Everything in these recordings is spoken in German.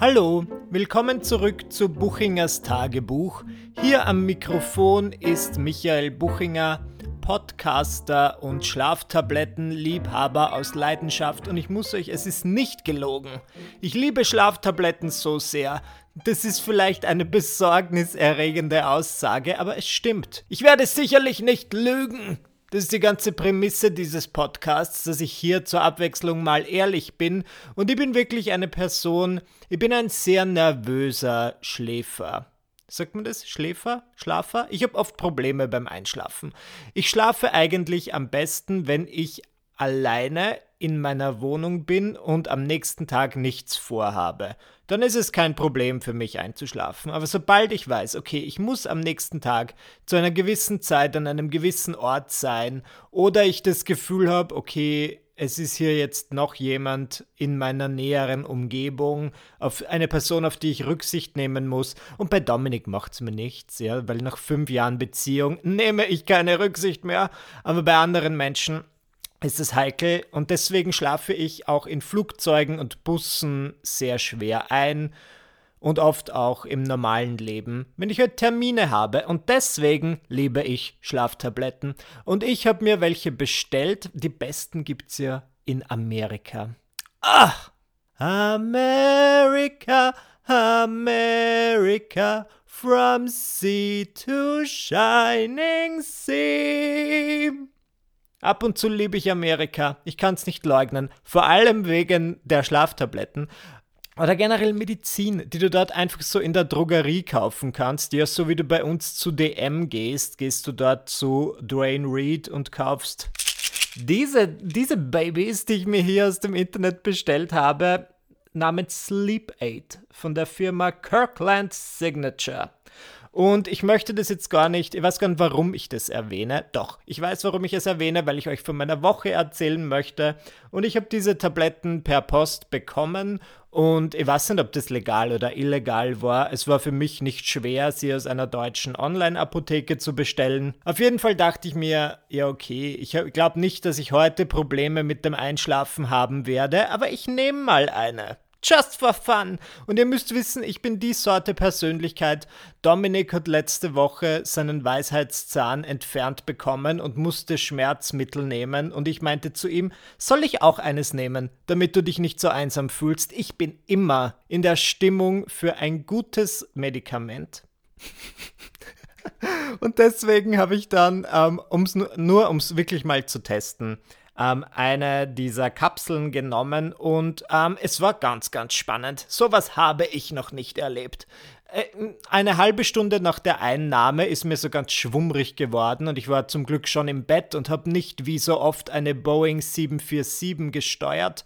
Hallo, willkommen zurück zu Buchingers Tagebuch. Hier am Mikrofon ist Michael Buchinger, Podcaster und Schlaftablettenliebhaber aus Leidenschaft und ich muss euch, es ist nicht gelogen. Ich liebe Schlaftabletten so sehr. Das ist vielleicht eine besorgniserregende Aussage, aber es stimmt. Ich werde sicherlich nicht lügen. Das ist die ganze Prämisse dieses Podcasts, dass ich hier zur Abwechslung mal ehrlich bin. Und ich bin wirklich eine Person, ich bin ein sehr nervöser Schläfer. Sagt man das? Schläfer? Schlafer? Ich habe oft Probleme beim Einschlafen. Ich schlafe eigentlich am besten, wenn ich alleine in meiner Wohnung bin und am nächsten Tag nichts vorhabe. Dann ist es kein Problem für mich einzuschlafen. Aber sobald ich weiß, okay, ich muss am nächsten Tag zu einer gewissen Zeit an einem gewissen Ort sein oder ich das Gefühl habe, okay, es ist hier jetzt noch jemand in meiner näheren Umgebung, auf eine Person, auf die ich Rücksicht nehmen muss. Und bei Dominik macht es mir nichts, ja, weil nach fünf Jahren Beziehung nehme ich keine Rücksicht mehr. Aber bei anderen Menschen ist es heikel und deswegen schlafe ich auch in Flugzeugen und Bussen sehr schwer ein und oft auch im normalen Leben, wenn ich halt Termine habe. Und deswegen liebe ich Schlaftabletten. Und ich habe mir welche bestellt. Die besten gibt es ja in Amerika. Ach! America, America, from sea to shining sea. Ab und zu liebe ich Amerika. Ich kann es nicht leugnen. Vor allem wegen der Schlaftabletten. Oder generell Medizin, die du dort einfach so in der Drogerie kaufen kannst. Ja, so wie du bei uns zu DM gehst, gehst du dort zu Dwayne Reed und kaufst diese, diese Babys, die ich mir hier aus dem Internet bestellt habe, namens Sleep Aid von der Firma Kirkland Signature. Und ich möchte das jetzt gar nicht, ich weiß gar nicht, warum ich das erwähne. Doch, ich weiß, warum ich es erwähne, weil ich euch von meiner Woche erzählen möchte. Und ich habe diese Tabletten per Post bekommen und ich weiß nicht, ob das legal oder illegal war. Es war für mich nicht schwer, sie aus einer deutschen Online-Apotheke zu bestellen. Auf jeden Fall dachte ich mir, ja okay, ich glaube nicht, dass ich heute Probleme mit dem Einschlafen haben werde, aber ich nehme mal eine. Just for fun. Und ihr müsst wissen, ich bin die Sorte Persönlichkeit. Dominik hat letzte Woche seinen Weisheitszahn entfernt bekommen und musste Schmerzmittel nehmen. Und ich meinte zu ihm, soll ich auch eines nehmen, damit du dich nicht so einsam fühlst? Ich bin immer in der Stimmung für ein gutes Medikament. und deswegen habe ich dann, ähm, um's nur, nur um es wirklich mal zu testen, ähm, eine dieser Kapseln genommen und ähm, es war ganz, ganz spannend. Sowas habe ich noch nicht erlebt. Äh, eine halbe Stunde nach der Einnahme ist mir so ganz schwummrig geworden und ich war zum Glück schon im Bett und habe nicht wie so oft eine Boeing 747 gesteuert.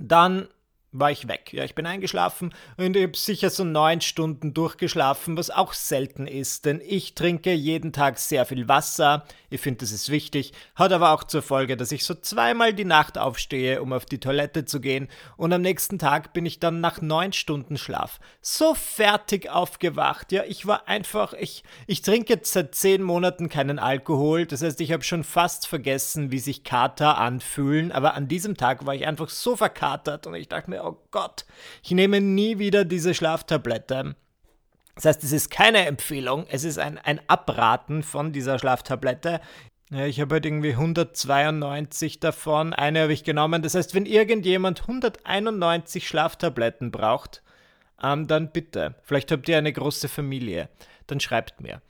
Dann war ich weg. Ja, ich bin eingeschlafen und ich habe sicher so neun Stunden durchgeschlafen, was auch selten ist, denn ich trinke jeden Tag sehr viel Wasser. Ich finde, das ist wichtig. Hat aber auch zur Folge, dass ich so zweimal die Nacht aufstehe, um auf die Toilette zu gehen und am nächsten Tag bin ich dann nach neun Stunden Schlaf so fertig aufgewacht. Ja, ich war einfach, ich, ich trinke jetzt seit zehn Monaten keinen Alkohol. Das heißt, ich habe schon fast vergessen, wie sich Kater anfühlen, aber an diesem Tag war ich einfach so verkatert und ich dachte mir, oh Gott, ich nehme nie wieder diese Schlaftablette. Das heißt, es ist keine Empfehlung, es ist ein, ein Abraten von dieser Schlaftablette. Ja, ich habe halt irgendwie 192 davon, eine habe ich genommen. Das heißt, wenn irgendjemand 191 Schlaftabletten braucht, ähm, dann bitte. Vielleicht habt ihr eine große Familie. Dann schreibt mir.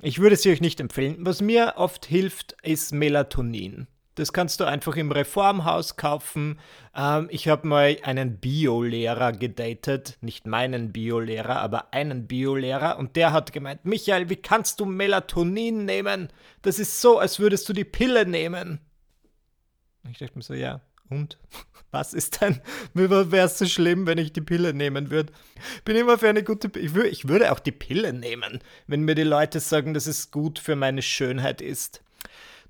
Ich würde sie euch nicht empfehlen. Was mir oft hilft, ist Melatonin. Das kannst du einfach im Reformhaus kaufen. Ähm, ich habe mal einen Biolehrer gedatet, nicht meinen Biolehrer, aber einen Biolehrer und der hat gemeint, Michael, wie kannst du Melatonin nehmen? Das ist so, als würdest du die Pille nehmen. Ich dachte mir so, ja, und? Was ist denn, wäre es so schlimm, wenn ich die Pille nehmen würde? Bin immer für eine gute, ich, wür, ich würde auch die Pille nehmen, wenn mir die Leute sagen, dass es gut für meine Schönheit ist.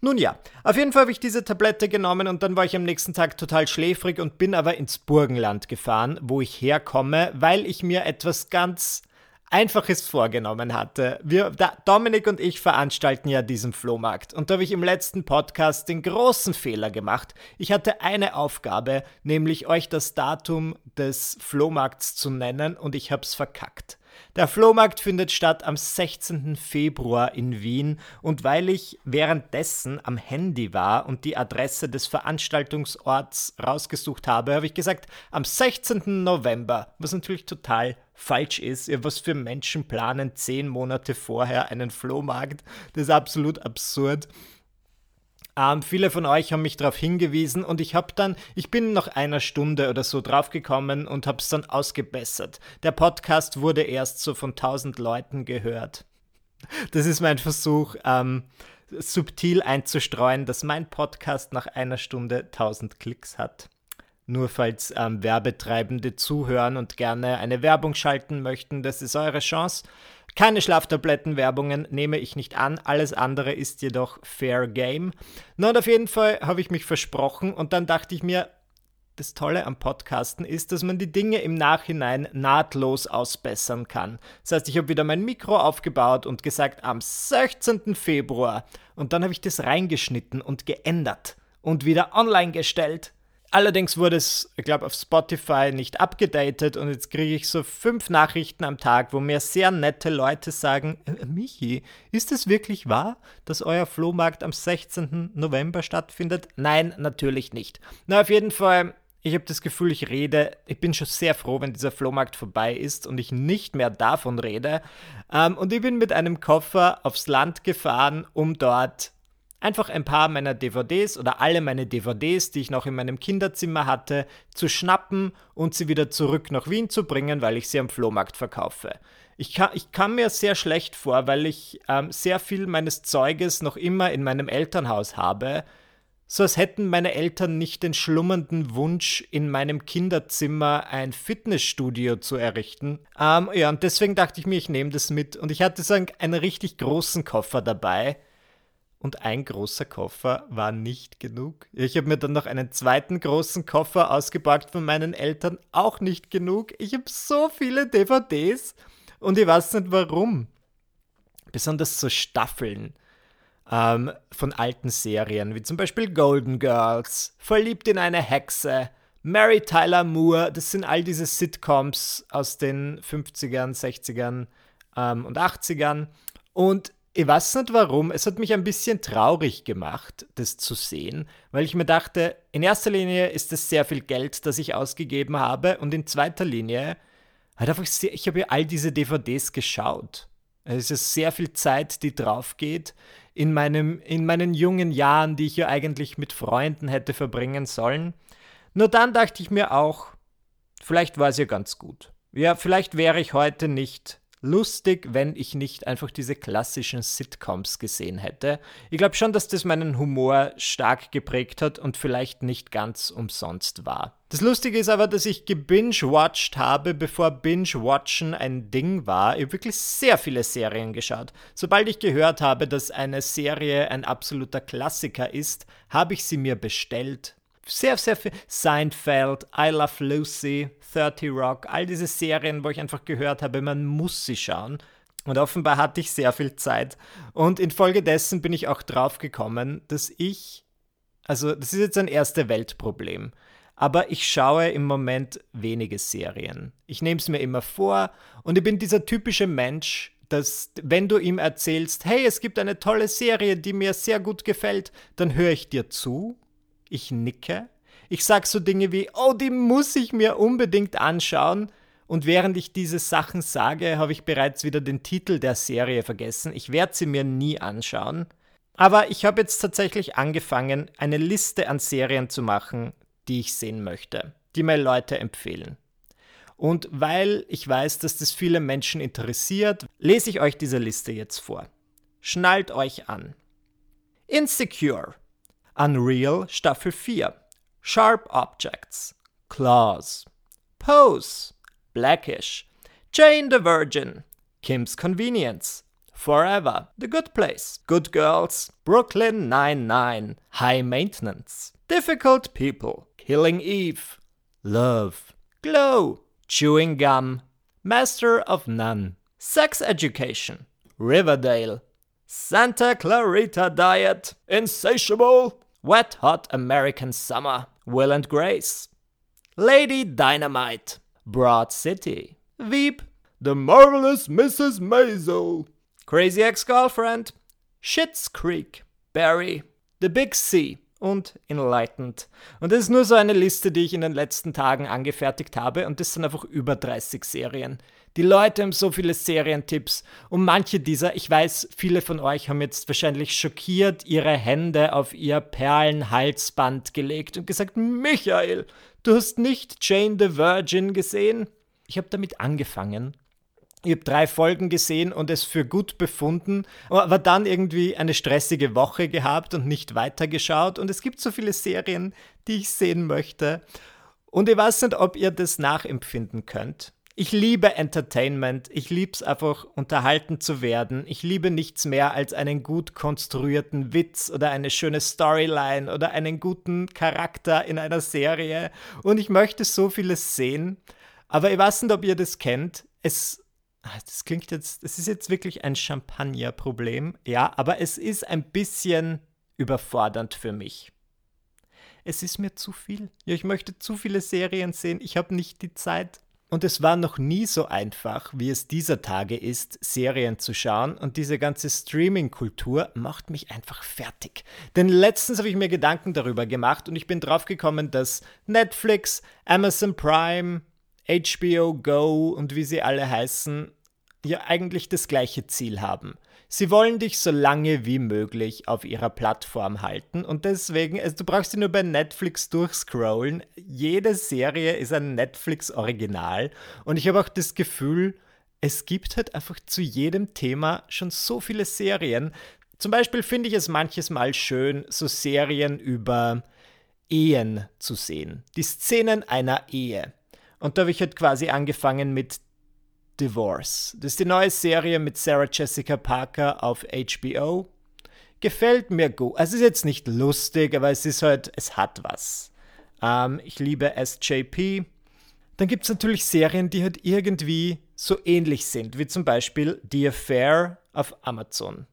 Nun ja, auf jeden Fall habe ich diese Tablette genommen und dann war ich am nächsten Tag total schläfrig und bin aber ins Burgenland gefahren, wo ich herkomme, weil ich mir etwas ganz Einfaches vorgenommen hatte. Wir, da, Dominik und ich veranstalten ja diesen Flohmarkt und da habe ich im letzten Podcast den großen Fehler gemacht. Ich hatte eine Aufgabe, nämlich euch das Datum des Flohmarkts zu nennen und ich habe es verkackt. Der Flohmarkt findet statt am 16. Februar in Wien und weil ich währenddessen am Handy war und die Adresse des Veranstaltungsorts rausgesucht habe, habe ich gesagt am 16. November, was natürlich total falsch ist. Was für Menschen planen zehn Monate vorher einen Flohmarkt? Das ist absolut absurd. Ähm, viele von euch haben mich darauf hingewiesen und ich habe dann, ich bin nach einer Stunde oder so draufgekommen und habe es dann ausgebessert. Der Podcast wurde erst so von 1000 Leuten gehört. Das ist mein Versuch, ähm, subtil einzustreuen, dass mein Podcast nach einer Stunde 1000 Klicks hat. Nur falls ähm, Werbetreibende zuhören und gerne eine Werbung schalten möchten, das ist eure Chance. Keine Schlaftablettenwerbungen nehme ich nicht an, alles andere ist jedoch Fair Game. Na und auf jeden Fall habe ich mich versprochen und dann dachte ich mir, das Tolle am Podcasten ist, dass man die Dinge im Nachhinein nahtlos ausbessern kann. Das heißt, ich habe wieder mein Mikro aufgebaut und gesagt, am 16. Februar. Und dann habe ich das reingeschnitten und geändert und wieder online gestellt. Allerdings wurde es, ich glaube, auf Spotify nicht abgedatet und jetzt kriege ich so fünf Nachrichten am Tag, wo mir sehr nette Leute sagen, äh, Michi, ist es wirklich wahr, dass euer Flohmarkt am 16. November stattfindet? Nein, natürlich nicht. Na, auf jeden Fall, ich habe das Gefühl, ich rede, ich bin schon sehr froh, wenn dieser Flohmarkt vorbei ist und ich nicht mehr davon rede. Ähm, und ich bin mit einem Koffer aufs Land gefahren, um dort einfach ein paar meiner DVDs oder alle meine DVDs, die ich noch in meinem Kinderzimmer hatte, zu schnappen und sie wieder zurück nach Wien zu bringen, weil ich sie am Flohmarkt verkaufe. Ich kann, ich kam mir sehr schlecht vor, weil ich ähm, sehr viel meines Zeuges noch immer in meinem Elternhaus habe, so als hätten meine Eltern nicht den schlummernden Wunsch, in meinem Kinderzimmer ein Fitnessstudio zu errichten. Ähm, ja, und deswegen dachte ich mir, ich nehme das mit. Und ich hatte so einen, einen richtig großen Koffer dabei und ein großer Koffer war nicht genug. Ich habe mir dann noch einen zweiten großen Koffer ausgepackt von meinen Eltern, auch nicht genug. Ich habe so viele DVDs und ich weiß nicht warum. Besonders so Staffeln ähm, von alten Serien, wie zum Beispiel Golden Girls, Verliebt in eine Hexe, Mary Tyler Moore, das sind all diese Sitcoms aus den 50ern, 60ern ähm, und 80ern. Und ich weiß nicht warum, es hat mich ein bisschen traurig gemacht, das zu sehen, weil ich mir dachte, in erster Linie ist es sehr viel Geld, das ich ausgegeben habe und in zweiter Linie halt einfach sehr, ich habe ja all diese DVDs geschaut. Es ist sehr viel Zeit, die drauf geht in, meinem, in meinen jungen Jahren, die ich ja eigentlich mit Freunden hätte verbringen sollen. Nur dann dachte ich mir auch, vielleicht war es ja ganz gut. Ja, vielleicht wäre ich heute nicht lustig, wenn ich nicht einfach diese klassischen Sitcoms gesehen hätte. Ich glaube schon, dass das meinen Humor stark geprägt hat und vielleicht nicht ganz umsonst war. Das Lustige ist aber, dass ich gebinge-watched habe, bevor Binge-Watchen ein Ding war. Ich habe wirklich sehr viele Serien geschaut. Sobald ich gehört habe, dass eine Serie ein absoluter Klassiker ist, habe ich sie mir bestellt sehr, sehr viel. Seinfeld, I Love Lucy, 30 Rock, all diese Serien, wo ich einfach gehört habe, man muss sie schauen. Und offenbar hatte ich sehr viel Zeit. Und infolgedessen bin ich auch drauf gekommen, dass ich, also das ist jetzt ein erste Weltproblem, aber ich schaue im Moment wenige Serien. Ich nehme es mir immer vor und ich bin dieser typische Mensch, dass wenn du ihm erzählst, hey, es gibt eine tolle Serie, die mir sehr gut gefällt, dann höre ich dir zu ich nicke. Ich sage so Dinge wie, oh, die muss ich mir unbedingt anschauen. Und während ich diese Sachen sage, habe ich bereits wieder den Titel der Serie vergessen. Ich werde sie mir nie anschauen. Aber ich habe jetzt tatsächlich angefangen, eine Liste an Serien zu machen, die ich sehen möchte, die mir Leute empfehlen. Und weil ich weiß, dass das viele Menschen interessiert, lese ich euch diese Liste jetzt vor. Schnallt euch an. Insecure Unreal Staffel 4, Sharp Objects, Claws, Pose, Blackish, Jane the Virgin, Kim's Convenience, Forever, The Good Place, Good Girls, Brooklyn Nine-Nine, High Maintenance, Difficult People, Killing Eve, Love, Glow, Chewing Gum, Master of None, Sex Education, Riverdale, Santa Clarita Diet, Insatiable, Wet Hot American Summer, Will and Grace, Lady Dynamite, Broad City, Veep, The Marvelous Mrs. Maisel, Crazy Ex-Girlfriend, Schitt's Creek, Barry, The Big C und Enlightened. Und das ist nur so eine Liste, die ich in den letzten Tagen angefertigt habe und das sind einfach über 30 Serien. Die Leute haben so viele Serientipps und manche dieser, ich weiß, viele von euch haben jetzt wahrscheinlich schockiert ihre Hände auf ihr Perlenhalsband gelegt und gesagt, Michael, du hast nicht Jane the Virgin gesehen? Ich habe damit angefangen ich habe drei Folgen gesehen und es für gut befunden, aber dann irgendwie eine stressige Woche gehabt und nicht weitergeschaut. Und es gibt so viele Serien, die ich sehen möchte. Und ich weiß nicht, ob ihr das nachempfinden könnt. Ich liebe Entertainment. Ich liebe es einfach, unterhalten zu werden. Ich liebe nichts mehr als einen gut konstruierten Witz oder eine schöne Storyline oder einen guten Charakter in einer Serie. Und ich möchte so vieles sehen. Aber ich weiß nicht, ob ihr das kennt. Es Ah, das klingt jetzt, das ist jetzt wirklich ein Champagner-Problem, ja, aber es ist ein bisschen überfordernd für mich. Es ist mir zu viel. Ja, ich möchte zu viele Serien sehen, ich habe nicht die Zeit. Und es war noch nie so einfach, wie es dieser Tage ist, Serien zu schauen. Und diese ganze Streaming-Kultur macht mich einfach fertig. Denn letztens habe ich mir Gedanken darüber gemacht und ich bin draufgekommen, dass Netflix, Amazon Prime, HBO Go und wie sie alle heißen, ja eigentlich das gleiche Ziel haben. Sie wollen dich so lange wie möglich auf ihrer Plattform halten und deswegen, also du brauchst sie nur bei Netflix durchscrollen. Jede Serie ist ein Netflix-Original und ich habe auch das Gefühl, es gibt halt einfach zu jedem Thema schon so viele Serien. Zum Beispiel finde ich es manches Mal schön, so Serien über Ehen zu sehen. Die Szenen einer Ehe. Und da habe ich halt quasi angefangen mit Divorce. Das ist die neue Serie mit Sarah Jessica Parker auf HBO. Gefällt mir gut. Also es ist jetzt nicht lustig, aber es ist halt, es hat was. Ähm, ich liebe SJP. Dann gibt es natürlich Serien, die halt irgendwie so ähnlich sind, wie zum Beispiel The Affair auf Amazon.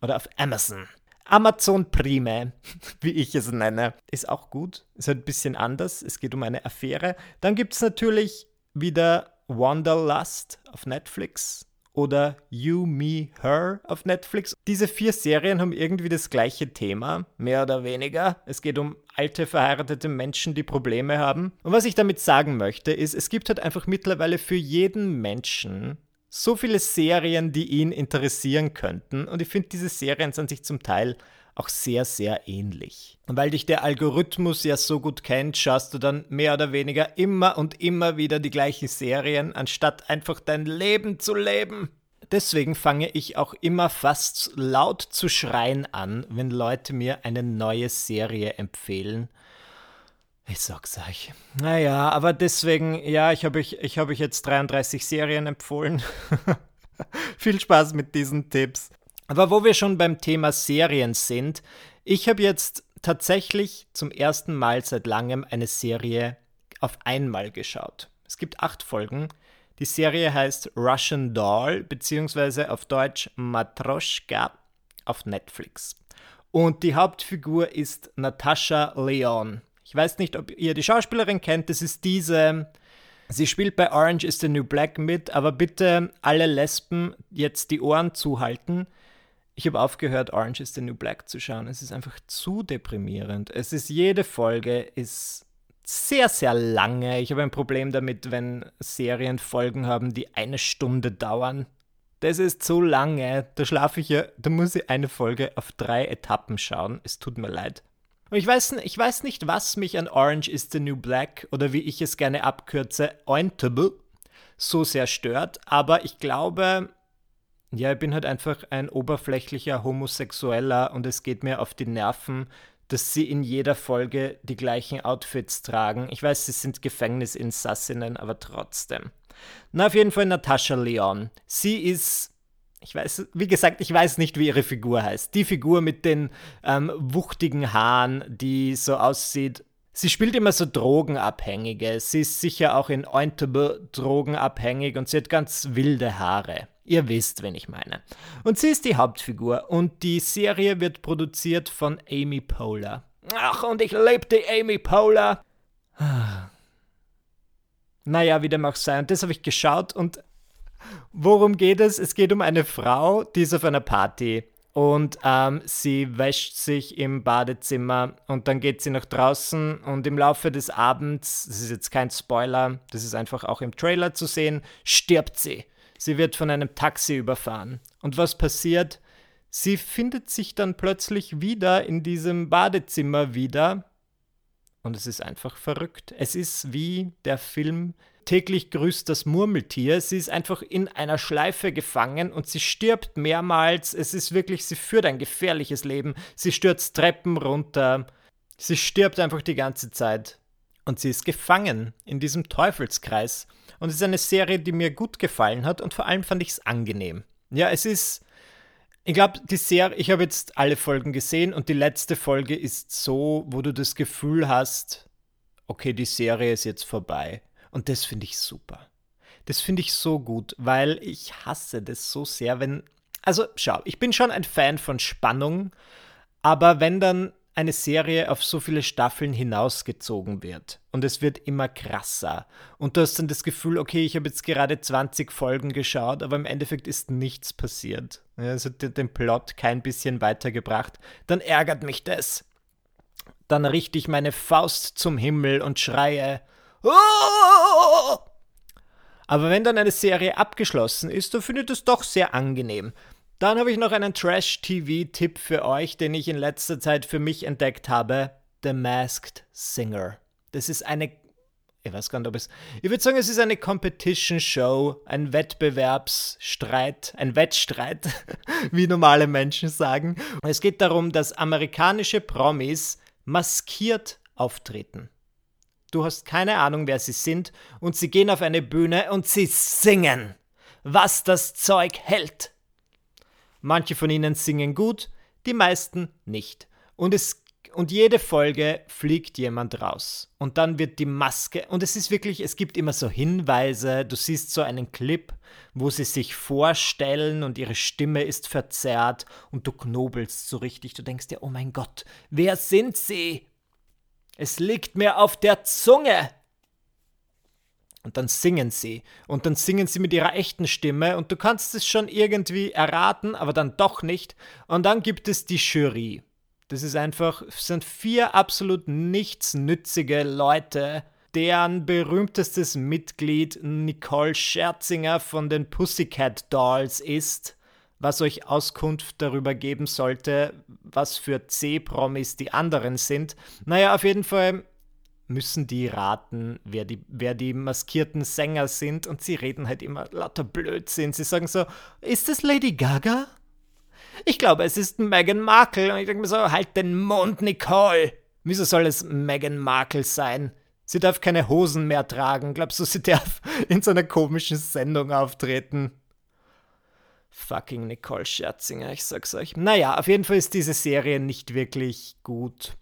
Oder auf Amazon. Amazon Prime, wie ich es nenne, ist auch gut. Ist halt ein bisschen anders. Es geht um eine Affäre. Dann gibt es natürlich wieder Wanderlust auf Netflix oder You, Me, Her auf Netflix. Diese vier Serien haben irgendwie das gleiche Thema, mehr oder weniger. Es geht um alte verheiratete Menschen, die Probleme haben. Und was ich damit sagen möchte, ist, es gibt halt einfach mittlerweile für jeden Menschen so viele Serien, die ihn interessieren könnten. Und ich finde, diese Serien sind sich zum Teil auch sehr, sehr ähnlich. Und weil dich der Algorithmus ja so gut kennt, schaust du dann mehr oder weniger immer und immer wieder die gleichen Serien, anstatt einfach dein Leben zu leben. Deswegen fange ich auch immer fast laut zu schreien an, wenn Leute mir eine neue Serie empfehlen. Ich sag's euch. Naja, aber deswegen, ja, ich habe euch, ich hab euch jetzt 33 Serien empfohlen. Viel Spaß mit diesen Tipps. Aber wo wir schon beim Thema Serien sind, ich habe jetzt tatsächlich zum ersten Mal seit langem eine Serie auf einmal geschaut. Es gibt acht Folgen. Die Serie heißt Russian Doll, beziehungsweise auf Deutsch Matroschka auf Netflix. Und die Hauptfigur ist Natascha Leon. Ich weiß nicht, ob ihr die Schauspielerin kennt. Das ist diese. Sie spielt bei Orange is the New Black mit, aber bitte alle Lesben jetzt die Ohren zuhalten. Ich habe aufgehört, Orange is the New Black zu schauen. Es ist einfach zu deprimierend. Es ist jede Folge ist sehr, sehr lange. Ich habe ein Problem damit, wenn Serien Folgen haben, die eine Stunde dauern. Das ist zu lange. Da schlafe ich ja, da muss ich eine Folge auf drei Etappen schauen. Es tut mir leid. Und ich weiß, ich weiß nicht, was mich an Orange is the New Black oder wie ich es gerne abkürze, Ointable, so sehr stört. Aber ich glaube, ja, ich bin halt einfach ein oberflächlicher Homosexueller und es geht mir auf die Nerven, dass sie in jeder Folge die gleichen Outfits tragen. Ich weiß, sie sind Gefängnisinsassinnen, aber trotzdem. Na, auf jeden Fall Natascha Leon. Sie ist ich weiß, wie gesagt, ich weiß nicht, wie ihre Figur heißt. Die Figur mit den ähm, wuchtigen Haaren, die so aussieht. Sie spielt immer so Drogenabhängige. Sie ist sicher auch in Ointable drogenabhängig und sie hat ganz wilde Haare. Ihr wisst, wen ich meine. Und sie ist die Hauptfigur und die Serie wird produziert von Amy Poehler. Ach, und ich liebte Amy Poehler. Naja, wie dem auch sei. Und das habe ich geschaut und worum geht es? Es geht um eine Frau, die ist auf einer Party und ähm, sie wäscht sich im Badezimmer und dann geht sie nach draußen und im Laufe des Abends, das ist jetzt kein Spoiler, das ist einfach auch im Trailer zu sehen, stirbt sie. Sie wird von einem Taxi überfahren. Und was passiert? Sie findet sich dann plötzlich wieder in diesem Badezimmer wieder. Und es ist einfach verrückt. Es ist wie der Film Täglich grüßt das Murmeltier. Sie ist einfach in einer Schleife gefangen und sie stirbt mehrmals. Es ist wirklich, sie führt ein gefährliches Leben. Sie stürzt Treppen runter. Sie stirbt einfach die ganze Zeit. Und sie ist gefangen in diesem Teufelskreis. Und es ist eine Serie, die mir gut gefallen hat und vor allem fand ich es angenehm. Ja, es ist. Ich glaube, die Serie, ich habe jetzt alle Folgen gesehen und die letzte Folge ist so, wo du das Gefühl hast, okay, die Serie ist jetzt vorbei. Und das finde ich super. Das finde ich so gut, weil ich hasse das so sehr, wenn. Also, schau, ich bin schon ein Fan von Spannung, aber wenn dann eine Serie auf so viele Staffeln hinausgezogen wird und es wird immer krasser und du hast dann das Gefühl, okay, ich habe jetzt gerade 20 Folgen geschaut, aber im Endeffekt ist nichts passiert. Es hat den Plot kein bisschen weitergebracht, dann ärgert mich das. Dann richte ich meine Faust zum Himmel und schreie. Oh! Aber wenn dann eine Serie abgeschlossen ist, dann finde ich das doch sehr angenehm. Dann habe ich noch einen Trash-TV-Tipp für euch, den ich in letzter Zeit für mich entdeckt habe: The Masked Singer. Das ist eine. Ich weiß gar nicht, ob es. Ich würde sagen, es ist eine Competition-Show, ein Wettbewerbsstreit, ein Wettstreit, wie normale Menschen sagen. Es geht darum, dass amerikanische Promis maskiert auftreten. Du hast keine Ahnung, wer sie sind, und sie gehen auf eine Bühne und sie singen, was das Zeug hält. Manche von ihnen singen gut, die meisten nicht. Und es und jede Folge fliegt jemand raus. Und dann wird die Maske. Und es ist wirklich, es gibt immer so Hinweise. Du siehst so einen Clip, wo sie sich vorstellen und ihre Stimme ist verzerrt und du knobelst so richtig. Du denkst dir, oh mein Gott, wer sind sie? Es liegt mir auf der Zunge. Und dann singen sie. Und dann singen sie mit ihrer echten Stimme. Und du kannst es schon irgendwie erraten, aber dann doch nicht. Und dann gibt es die Jury. Das ist einfach, sind vier absolut nichtsnützige Leute, deren berühmtestes Mitglied Nicole Scherzinger von den Pussycat Dolls ist, was euch Auskunft darüber geben sollte, was für C-Promis die anderen sind. Naja, auf jeden Fall müssen die raten, wer die, wer die maskierten Sänger sind und sie reden halt immer lauter Blödsinn. Sie sagen so, ist es Lady Gaga? Ich glaube, es ist Meghan Markle. Und ich denke mir so, halt den Mund, Nicole. Wieso soll es Meghan Markle sein? Sie darf keine Hosen mehr tragen. Glaubst du, sie darf in so einer komischen Sendung auftreten? Fucking Nicole Scherzinger, ich sag's euch. Naja, auf jeden Fall ist diese Serie nicht wirklich gut.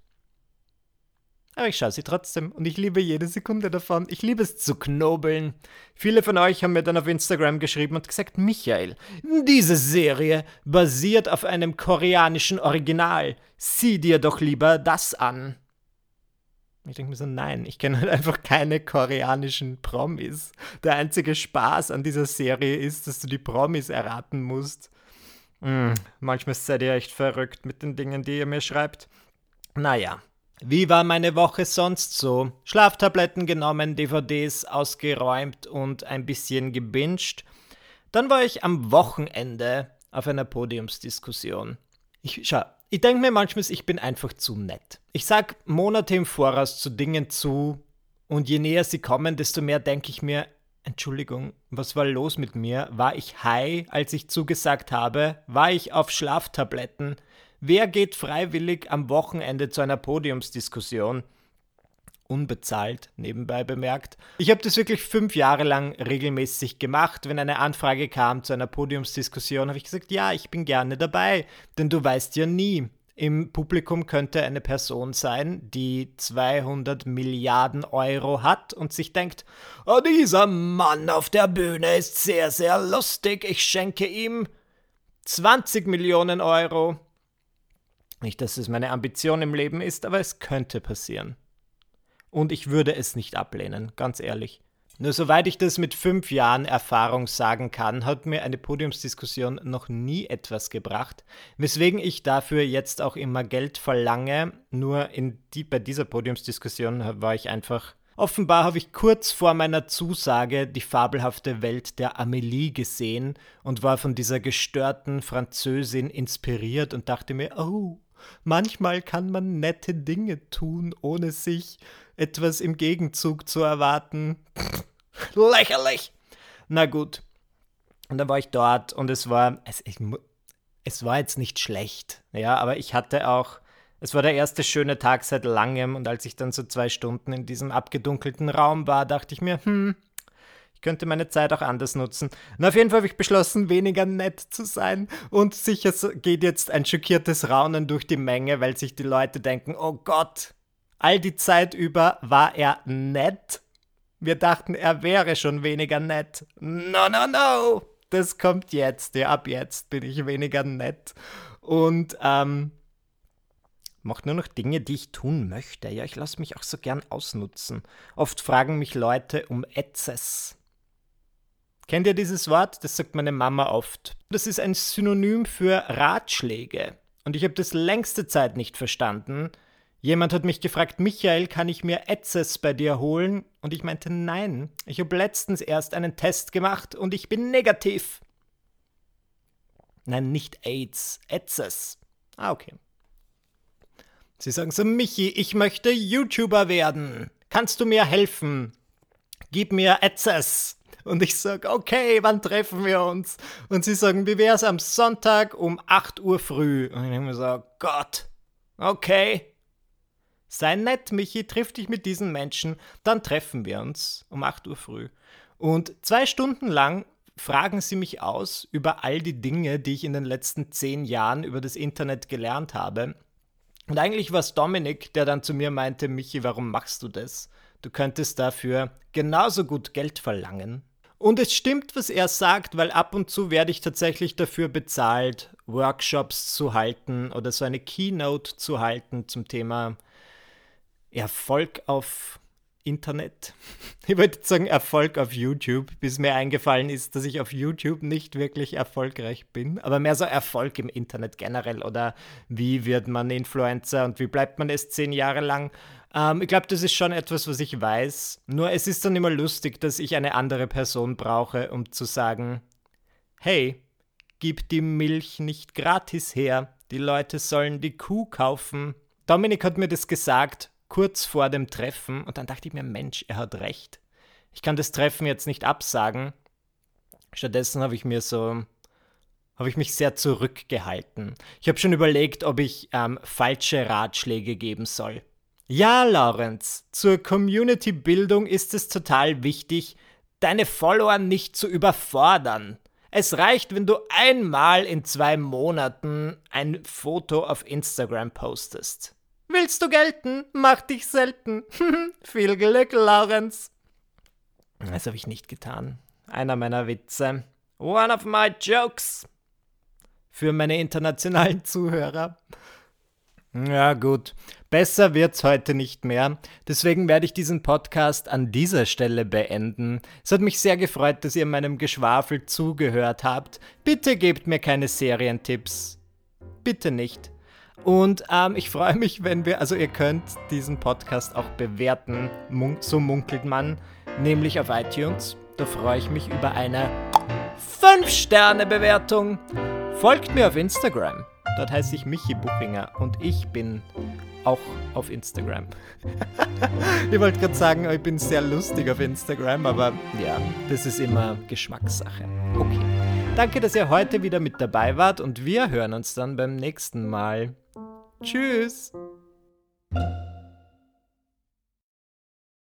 Aber ich schaue sie trotzdem und ich liebe jede Sekunde davon. Ich liebe es zu knobeln. Viele von euch haben mir dann auf Instagram geschrieben und gesagt, Michael, diese Serie basiert auf einem koreanischen Original. Sieh dir doch lieber das an. Ich denke mir so, nein, ich kenne halt einfach keine koreanischen Promis. Der einzige Spaß an dieser Serie ist, dass du die Promis erraten musst. Hm, manchmal seid ihr echt verrückt mit den Dingen, die ihr mir schreibt. Naja, wie war meine Woche sonst so? Schlaftabletten genommen, DVDs ausgeräumt und ein bisschen gebinged. Dann war ich am Wochenende auf einer Podiumsdiskussion. Ich, schau, ich denke mir manchmal, ich bin einfach zu nett. Ich sag Monate im Voraus zu Dingen zu und je näher sie kommen, desto mehr denke ich mir, Entschuldigung, was war los mit mir? War ich high, als ich zugesagt habe? War ich auf Schlaftabletten? Wer geht freiwillig am Wochenende zu einer Podiumsdiskussion? Unbezahlt, nebenbei bemerkt. Ich habe das wirklich fünf Jahre lang regelmäßig gemacht. Wenn eine Anfrage kam zu einer Podiumsdiskussion, habe ich gesagt, ja, ich bin gerne dabei, denn du weißt ja nie. Im Publikum könnte eine Person sein, die 200 Milliarden Euro hat und sich denkt, oh, dieser Mann auf der Bühne ist sehr, sehr lustig, ich schenke ihm 20 Millionen Euro. Nicht, dass es meine Ambition im Leben ist, aber es könnte passieren. Und ich würde es nicht ablehnen, ganz ehrlich. Nur soweit ich das mit fünf Jahren Erfahrung sagen kann, hat mir eine Podiumsdiskussion noch nie etwas gebracht, weswegen ich dafür jetzt auch immer Geld verlange. Nur in die, bei dieser Podiumsdiskussion war ich einfach. Offenbar habe ich kurz vor meiner Zusage die fabelhafte Welt der Amélie gesehen und war von dieser gestörten Französin inspiriert und dachte mir, oh, manchmal kann man nette Dinge tun, ohne sich etwas im Gegenzug zu erwarten. Lächerlich! Na gut. Und dann war ich dort und es war, es, ich, es war jetzt nicht schlecht, ja, aber ich hatte auch, es war der erste schöne Tag seit langem und als ich dann so zwei Stunden in diesem abgedunkelten Raum war, dachte ich mir, hm, könnte meine Zeit auch anders nutzen. Und auf jeden Fall habe ich beschlossen, weniger nett zu sein. Und sicher geht jetzt ein schockiertes Raunen durch die Menge, weil sich die Leute denken, oh Gott, All die Zeit über war er nett. Wir dachten, er wäre schon weniger nett. No, no, no! Das kommt jetzt. Ja, ab jetzt bin ich weniger nett. Und ähm, mache nur noch Dinge, die ich tun möchte. Ja, ich lasse mich auch so gern ausnutzen. Oft fragen mich Leute um Etzes. Kennt ihr dieses Wort? Das sagt meine Mama oft. Das ist ein Synonym für Ratschläge. Und ich habe das längste Zeit nicht verstanden, Jemand hat mich gefragt, Michael, kann ich mir Etzes bei dir holen? Und ich meinte, nein, ich habe letztens erst einen Test gemacht und ich bin negativ. Nein, nicht AIDS, Etzes. Ah, okay. Sie sagen so, Michi, ich möchte YouTuber werden. Kannst du mir helfen? Gib mir Etzes. Und ich sage, okay, wann treffen wir uns? Und sie sagen, wie wäre es am Sonntag um 8 Uhr früh? Und ich denke mir so, Gott, okay. Sei nett, Michi, triff dich mit diesen Menschen, dann treffen wir uns um 8 Uhr früh. Und zwei Stunden lang fragen sie mich aus über all die Dinge, die ich in den letzten zehn Jahren über das Internet gelernt habe. Und eigentlich war es Dominik, der dann zu mir meinte, Michi, warum machst du das? Du könntest dafür genauso gut Geld verlangen. Und es stimmt, was er sagt, weil ab und zu werde ich tatsächlich dafür bezahlt, Workshops zu halten oder so eine Keynote zu halten zum Thema Erfolg auf Internet. Ich wollte sagen Erfolg auf YouTube, bis mir eingefallen ist, dass ich auf YouTube nicht wirklich erfolgreich bin, aber mehr so Erfolg im Internet generell oder wie wird man Influencer und wie bleibt man es zehn Jahre lang. Ähm, ich glaube, das ist schon etwas, was ich weiß. Nur es ist dann immer lustig, dass ich eine andere Person brauche, um zu sagen, hey, gib die Milch nicht gratis her, die Leute sollen die Kuh kaufen. Dominik hat mir das gesagt kurz vor dem Treffen und dann dachte ich mir, Mensch, er hat recht. Ich kann das Treffen jetzt nicht absagen. Stattdessen habe ich mir so, habe ich mich sehr zurückgehalten. Ich habe schon überlegt, ob ich ähm, falsche Ratschläge geben soll. Ja, Lorenz, zur Community-Bildung ist es total wichtig, deine Follower nicht zu überfordern. Es reicht, wenn du einmal in zwei Monaten ein Foto auf Instagram postest. Willst du gelten? Mach dich selten. Viel Glück, Lorenz. Das habe ich nicht getan. Einer meiner Witze. One of my jokes. Für meine internationalen Zuhörer. Ja, gut. Besser wird's heute nicht mehr. Deswegen werde ich diesen Podcast an dieser Stelle beenden. Es hat mich sehr gefreut, dass ihr meinem Geschwafel zugehört habt. Bitte gebt mir keine Serientipps. Bitte nicht. Und ähm, ich freue mich, wenn wir, also ihr könnt diesen Podcast auch bewerten, so munkelt man, nämlich auf iTunes. Da freue ich mich über eine 5-Sterne-Bewertung. Folgt mir auf Instagram. Dort heiße ich Michi Buchinger und ich bin auch auf Instagram. ich wollte gerade sagen, ich bin sehr lustig auf Instagram, aber ja, das ist immer Geschmackssache. Okay. Danke, dass ihr heute wieder mit dabei wart und wir hören uns dann beim nächsten Mal. Tschüss.